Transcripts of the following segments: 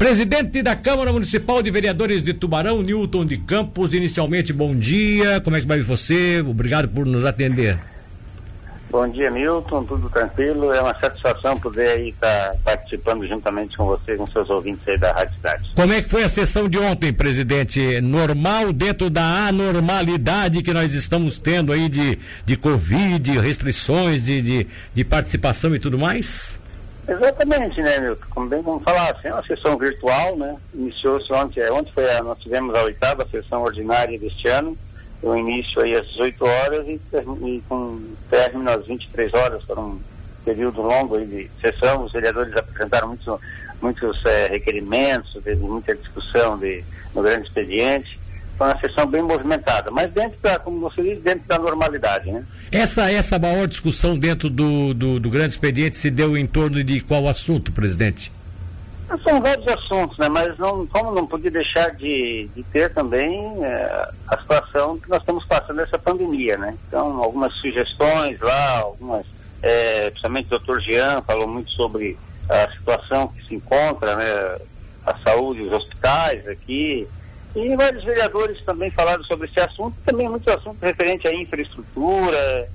Presidente da Câmara Municipal de Vereadores de Tubarão, Newton de Campos, inicialmente bom dia, como é que vai você? Obrigado por nos atender. Bom dia, Milton, tudo tranquilo, é uma satisfação poder aí estar tá participando juntamente com você, com seus ouvintes aí da Rádio Cidade. Como é que foi a sessão de ontem, presidente? Normal dentro da anormalidade que nós estamos tendo aí de, de Covid, restrições de, de, de participação e tudo mais? Exatamente, né, Milton? Como bem vamos falar, assim, é uma sessão virtual, né? Iniciou-se ontem, é, ontem foi a, nós tivemos a oitava sessão ordinária deste ano, o início aí às 18 horas e, e com término às 23 horas, para um período longo aí de sessão, os vereadores apresentaram muitos, muitos é, requerimentos, teve muita discussão de, no grande expediente, foi uma sessão bem movimentada, mas dentro da, como você diz, dentro da normalidade, né? Essa, essa maior discussão dentro do, do, do grande expediente se deu em torno de qual assunto, presidente? São vários assuntos, né? Mas não, como não podia deixar de, de ter também é, a situação que nós estamos passando nessa pandemia, né? Então, algumas sugestões lá, algumas, é, principalmente o doutor Jean falou muito sobre a situação que se encontra, né? A saúde, os hospitais aqui, e vários vereadores também falaram sobre esse assunto, também muitos assuntos referentes à infraestrutura,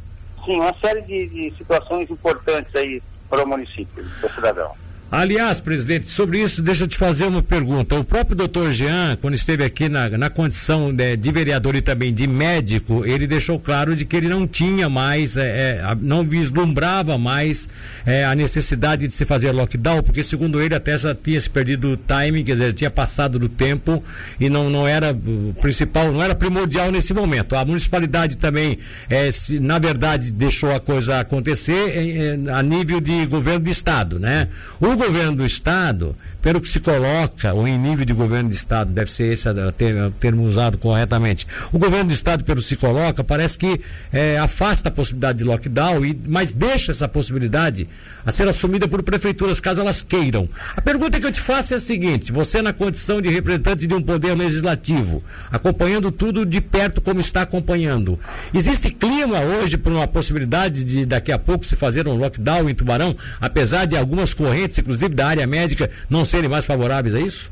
sim, uma série de, de situações importantes aí para o município, para o cidadão. Aliás, presidente, sobre isso, deixa eu te fazer uma pergunta. O próprio doutor Jean, quando esteve aqui na, na condição de, de, vereador e também de médico, ele deixou claro de que ele não tinha mais, é, é, não vislumbrava mais é, a necessidade de se fazer lockdown, porque segundo ele até já tinha se perdido o timing, quer dizer, tinha passado do tempo e não, não era principal, não era primordial nesse momento. A municipalidade também, é, se, na verdade, deixou a coisa acontecer é, é, a nível de governo de estado, né? O governo do Estado, pelo que se coloca, ou em nível de governo do Estado, deve ser esse o termo usado corretamente. O governo do Estado, pelo que se coloca, parece que é, afasta a possibilidade de lockdown, e, mas deixa essa possibilidade a ser assumida por prefeituras, caso elas queiram. A pergunta que eu te faço é a seguinte: você, na condição de representante de um poder legislativo, acompanhando tudo de perto como está acompanhando, existe clima hoje para uma possibilidade de daqui a pouco se fazer um lockdown em Tubarão, apesar de algumas correntes, inclusive da área médica, não serem mais favoráveis a isso?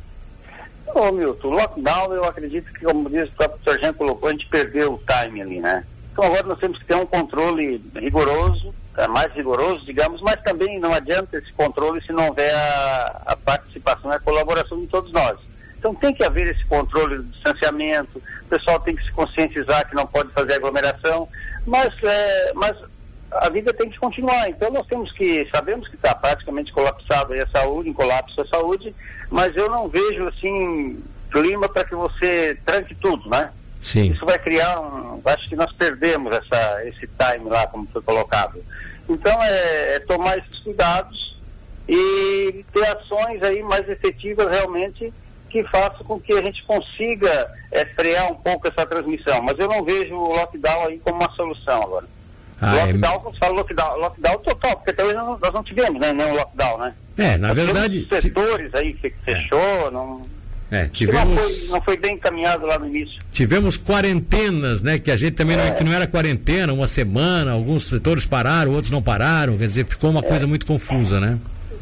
Ô Milton, lockdown eu acredito que, como diz o próprio Sargento colocou, a gente perdeu o time ali, né? Então agora nós temos que ter um controle rigoroso, é, mais rigoroso, digamos, mas também não adianta esse controle se não houver a, a participação e a colaboração de todos nós. Então tem que haver esse controle do distanciamento, o pessoal tem que se conscientizar que não pode fazer aglomeração, mas, é, mas a vida tem que continuar. Então nós temos que, sabemos que está praticamente colapsado a saúde, em colapso a saúde, mas eu não vejo assim clima para que você tranque tudo, né? Sim. Isso vai criar um. Acho que nós perdemos essa, esse time lá, como foi colocado. Então é, é tomar esses cuidados e ter ações aí mais efetivas realmente que façam com que a gente consiga é, frear um pouco essa transmissão. Mas eu não vejo o lockdown aí como uma solução agora. Ah, é lockdown, é... você fala lockdown, lockdown total, porque até hoje nós, nós não tivemos né, nenhum lockdown, né? É, na nós verdade. setores aí que fechou, é. não. É, tivemos... Não foi, não foi, bem encaminhado lá no início. Tivemos quarentenas, né? Que a gente também é. não, que não era quarentena, uma semana, alguns setores pararam, outros não pararam, quer dizer, ficou uma é. coisa muito confusa, né?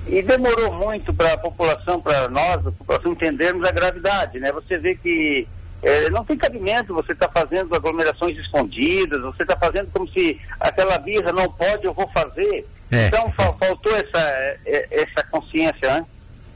E demorou muito para a população, para nós, a população entendermos a gravidade, né? Você vê que é, não tem cabimento você estar tá fazendo aglomerações escondidas, você está fazendo como se aquela birra não pode, eu vou fazer. É. Então fal faltou essa, é, essa consciência, né?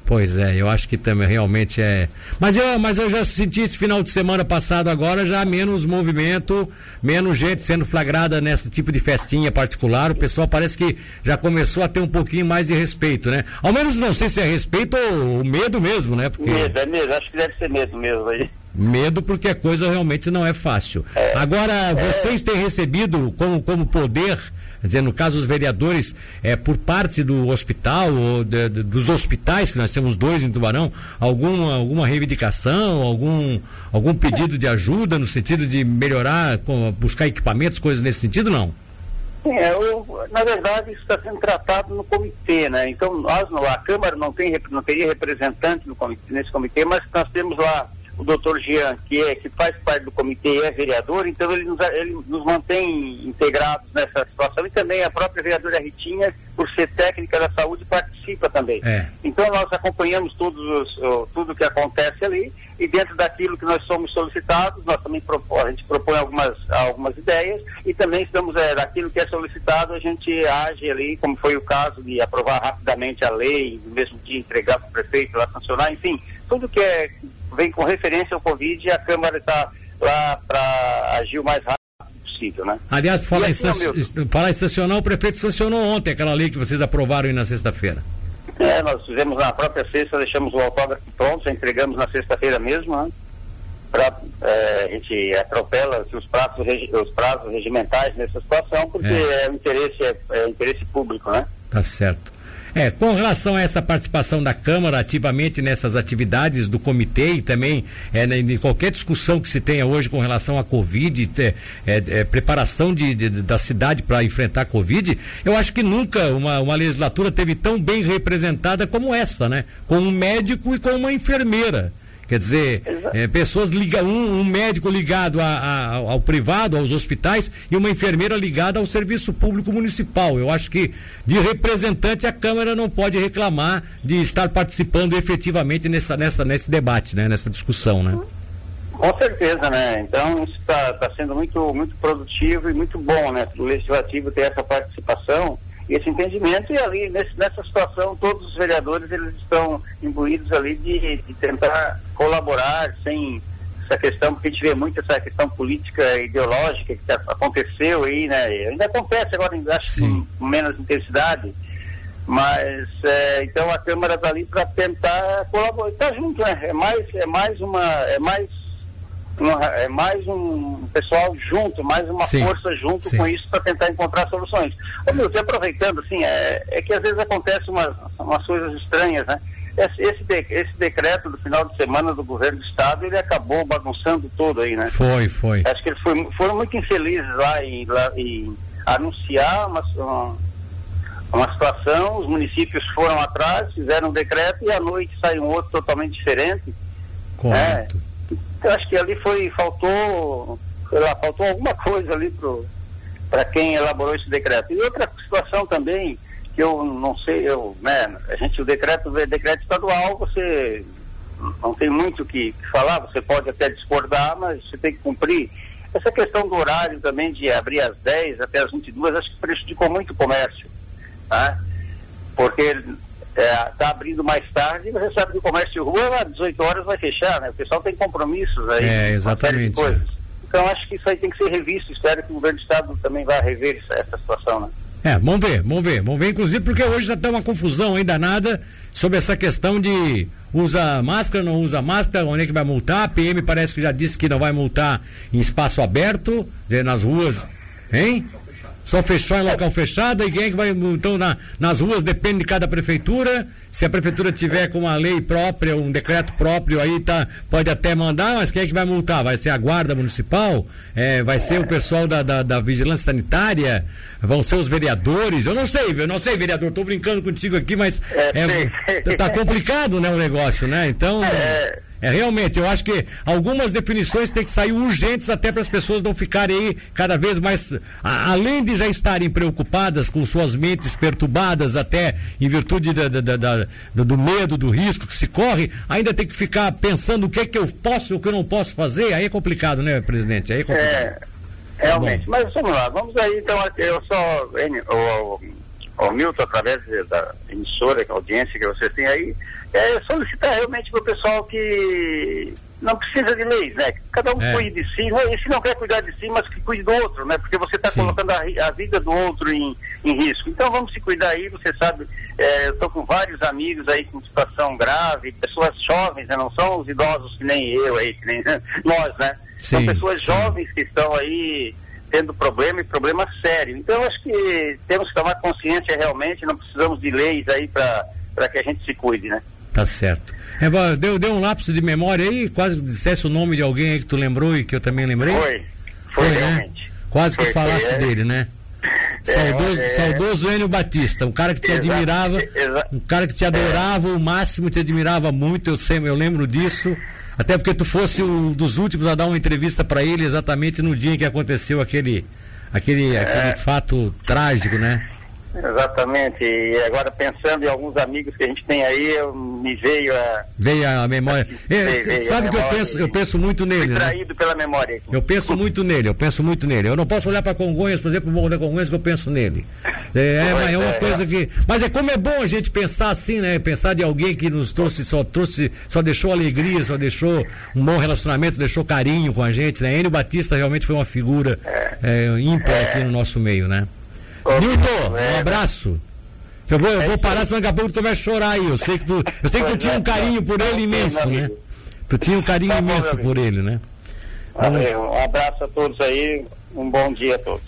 Pois é, eu acho que também realmente é. Mas eu, mas eu já senti esse final de semana passado agora já menos movimento, menos gente sendo flagrada nesse tipo de festinha particular. O pessoal parece que já começou a ter um pouquinho mais de respeito, né? Ao menos não sei se é respeito ou medo mesmo, né? Porque... Medo, é medo, acho que deve ser medo mesmo aí. Medo porque a coisa realmente não é fácil. É, Agora, é... vocês têm recebido como, como poder, quer dizer, no caso os vereadores, é, por parte do hospital ou de, de, dos hospitais, que nós temos dois em Tubarão, alguma, alguma reivindicação, algum, algum pedido de ajuda no sentido de melhorar, buscar equipamentos, coisas nesse sentido, não? É, eu, na verdade, isso está sendo tratado no comitê, né? Então, nós, a Câmara não, tem, não teria representante no comitê, nesse comitê, mas nós temos lá o doutor Jean, que, é, que faz parte do comitê e é vereador, então ele nos, ele nos mantém integrados nessa situação e também a própria vereadora Ritinha, por ser técnica da saúde, participa também. É. Então nós acompanhamos todos os, tudo que acontece ali e dentro daquilo que nós somos solicitados, nós também a gente propõe algumas, algumas ideias e também estamos, é, daquilo que é solicitado, a gente age ali, como foi o caso de aprovar rapidamente a lei, no mesmo dia entregar para o prefeito lá sancionar, enfim, tudo que é, vem com referência ao Covid, a Câmara está lá para agir o mais rápido possível, né? Aliás, falar, em, falar em sancionar, o prefeito sancionou ontem aquela lei que vocês aprovaram aí na sexta-feira. É, nós fizemos na própria sexta, deixamos o autógrafo pronto, já entregamos na sexta-feira mesmo, né? Pra, é, a gente atropela assim, os, prazos, os prazos regimentais nessa situação, porque é, é interesse, é, é interesse público, né? Tá certo. É, com relação a essa participação da Câmara ativamente nessas atividades do comitê e também é, em qualquer discussão que se tenha hoje com relação à Covid, é, é, preparação de, de, da cidade para enfrentar a Covid, eu acho que nunca uma, uma legislatura teve tão bem representada como essa, né? Com um médico e com uma enfermeira. Quer dizer, é, pessoas ligam, um, um, médico ligado a, a, ao privado, aos hospitais, e uma enfermeira ligada ao serviço público municipal. Eu acho que de representante a Câmara não pode reclamar de estar participando efetivamente nessa, nessa, nesse debate, né? nessa discussão, né? Com certeza, né? Então isso está tá sendo muito, muito produtivo e muito bom, né? O legislativo ter essa participação esse entendimento e ali nesse, nessa situação todos os vereadores eles estão imbuídos ali de, de, tentar colaborar sem essa questão, porque a gente vê muito essa questão política ideológica que aconteceu aí, né? Ainda acontece agora, acho que com menos intensidade, mas é, então a Câmara está ali para tentar colaborar, está junto, né? É mais, é mais uma, é mais é mais um pessoal junto, mais uma sim, força junto sim. com isso para tentar encontrar soluções. Ô, meu, aproveitando, assim, é, é que às vezes acontecem umas, umas coisas estranhas, né? Esse, de, esse, decreto do final de semana do governo do estado, ele acabou bagunçando tudo aí, né? Foi, foi. Acho que eles foi, foram muito infelizes lá em, lá anunciar uma, uma, uma situação, os municípios foram atrás, fizeram um decreto e à noite sai um outro totalmente diferente. Correto. É, eu acho que ali foi, faltou, sei lá, faltou alguma coisa ali para quem elaborou esse decreto. E outra situação também, que eu não sei, eu, né, a gente, o decreto é decreto estadual, você não tem muito o que, que falar, você pode até discordar, mas você tem que cumprir. Essa questão do horário também de abrir às 10 até às 22, acho que prejudicou muito o comércio. Tá? Porque está é, tá abrindo mais tarde, você sabe que o comércio de rua às 18 horas vai fechar, né? O pessoal tem compromissos aí. É, exatamente. Então acho que isso aí tem que ser revisto, espero que o governo do estado também vá rever essa, essa situação, né? É, vamos ver, vamos ver, vamos ver, inclusive porque hoje já está uma confusão ainda nada sobre essa questão de usa máscara, não usa máscara, onde é que vai multar? A PM parece que já disse que não vai multar em espaço aberto, nas ruas, hein? Só fechou em local fechado e quem é que vai, então, na, nas ruas depende de cada prefeitura. Se a prefeitura tiver com uma lei própria, um decreto próprio aí, tá, pode até mandar, mas quem é que vai multar? Vai ser a guarda municipal? É, vai ser o pessoal da, da, da, vigilância sanitária? Vão ser os vereadores? Eu não sei, eu não sei, vereador, estou brincando contigo aqui, mas é, é, tá complicado, né, o negócio, né? Então. É é, realmente, eu acho que algumas definições têm que sair urgentes até para as pessoas não ficarem aí cada vez mais, a, além de já estarem preocupadas com suas mentes perturbadas até em virtude da, da, da, do medo, do risco que se corre, ainda tem que ficar pensando o que é que eu posso e o que eu não posso fazer, aí é complicado, né, presidente? Aí é complicado. É, realmente, mas vamos lá, vamos aí, então, eu só, o Milton, através da emissora, a audiência que vocês têm aí, é, solicitar realmente para o pessoal que não precisa de leis, né? Cada um é. cuide de si, né? e se não quer cuidar de si, mas que cuide do outro, né? Porque você está colocando a, a, vida do outro em, em, risco. Então vamos se cuidar aí, você sabe, é, eu estou com vários amigos aí com situação grave, pessoas jovens, né? Não são os idosos que nem eu aí, que nem nós, né? Sim, são pessoas sim. jovens que estão aí tendo problema e problema sério. Então acho que temos que tomar consciência realmente, não precisamos de leis aí para que a gente se cuide, né? Tá certo. É, deu, deu um lapso de memória aí, quase dissesse o nome de alguém aí que tu lembrou e que eu também lembrei? Foi, foi, foi né? realmente. Né? Quase que foi, falasse é. dele, né? É, saudoso, é, saudoso Enio Batista, um cara que te admirava, um cara que te adorava, o máximo te admirava muito, eu sempre, eu lembro disso. Até porque tu fosse um dos últimos a dar uma entrevista para ele exatamente no dia em que aconteceu aquele, aquele, é. aquele fato trágico, né? Exatamente. E agora pensando em alguns amigos que a gente tem aí, eu, me veio a. Veio a memória. É, veio, veio sabe que eu penso, eu penso muito nele. Né? Traído né? pela memória. Eu penso muito nele, eu penso muito nele. Eu não posso olhar para Congonhas, por exemplo, o Morro da Congonhas que eu penso nele. É, é, é uma é, coisa que. Mas é como é bom a gente pensar assim, né? Pensar de alguém que nos trouxe, só trouxe, só deixou alegria, só deixou um bom relacionamento, deixou carinho com a gente, né? Enio Batista realmente foi uma figura é, ímpar aqui no nosso meio, né? Nilton, um abraço. Eu vou, eu vou parar, senão daqui a pouco tu vai chorar aí. Eu sei que tu, eu sei que tu tinha um carinho por ele imenso, né? Tu tinha um carinho imenso por ele, né? Valeu, um abraço a todos aí, um bom dia a todos.